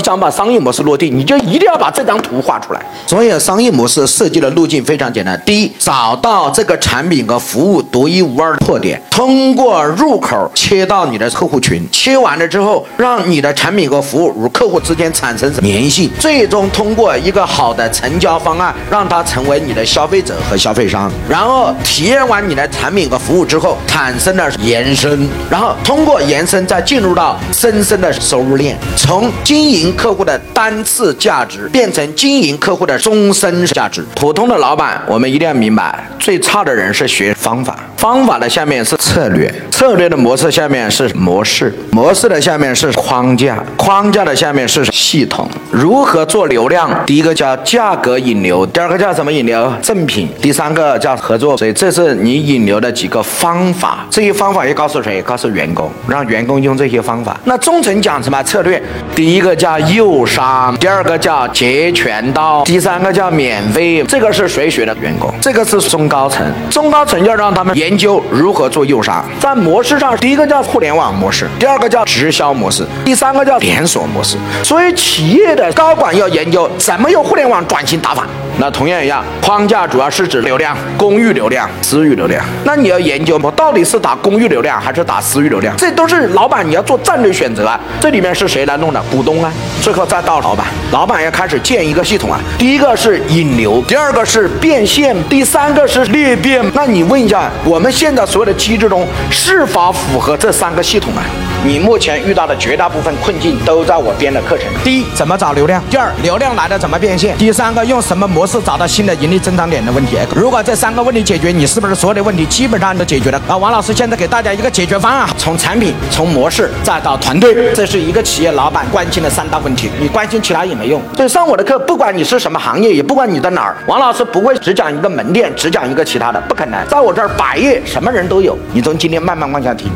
想把商业模式落地，你就一定要把这张图画出来。所以商业模式设计的路径非常简单：第一，找到这个产品和服务独一无二的特点，通过入口切到你的客户群，切完了之后，让你的产品和服务与客户之间产生粘性，最终通过一个好的成交方案，让他成为你的消费者和消费商。然后体验完你的产品和服务之后，产生了延伸，然后通过延伸再进入到深深的收入链，从经营客户的单次价值变成经营客户的终身价值。普通的老板，我们一定要明白，最差的人是学方法，方法的下面是策略，策略的模式下面是模式，模式的下面是框架，框架的下面是系统。如何做流量？第一个叫价格引流，第二个叫什么引流？赠品，第三个叫合作。所以这是你引流的几个方法。这些方法要告诉谁？告诉员工，让员工用这些方法。那中层讲什么策略？第一个叫诱商，第二个叫截拳道，第三个叫免费。这个是谁学的？员工。这个是中高层，中高层要让他们研研究如何做诱杀。在模式上，第一个叫互联网模式，第二个叫直销模式，第三个叫连锁模式。所以企业的高管要研究怎么用互联网转型打法。那同样一样，框架主要是指流量、公域流量、私域流量。那你要研究我到底是打公域流量还是打私域流量？这都是老板你要做战略选择啊。这里面是谁来弄的？股东啊。最后再到老板，老板要开始建一个系统啊。第一个是引流，第二个是变现，第三个是裂变。那你问一下，我们现在所有的机制中是否符合这三个系统啊？你目前遇到的绝大部分困境都在我编的课程。第一，怎么找流量？第二，流量来了怎么变现？第三个，用什么模式是找到新的盈利增长点的问题？如果这三个问题解决，你是不是所有的问题基本上都解决了？啊，王老师现在给大家一个解决方案：从产品、从模式再到团队，这是一个企业老板关心的三大问题。你关心其他也没用。所以上我的课，不管你是什么行业，也不管你在哪儿，王老师不会只讲一个门店，只讲一个其他的，不可能。在我这儿，百业什么人都有。你从今天慢慢往下听。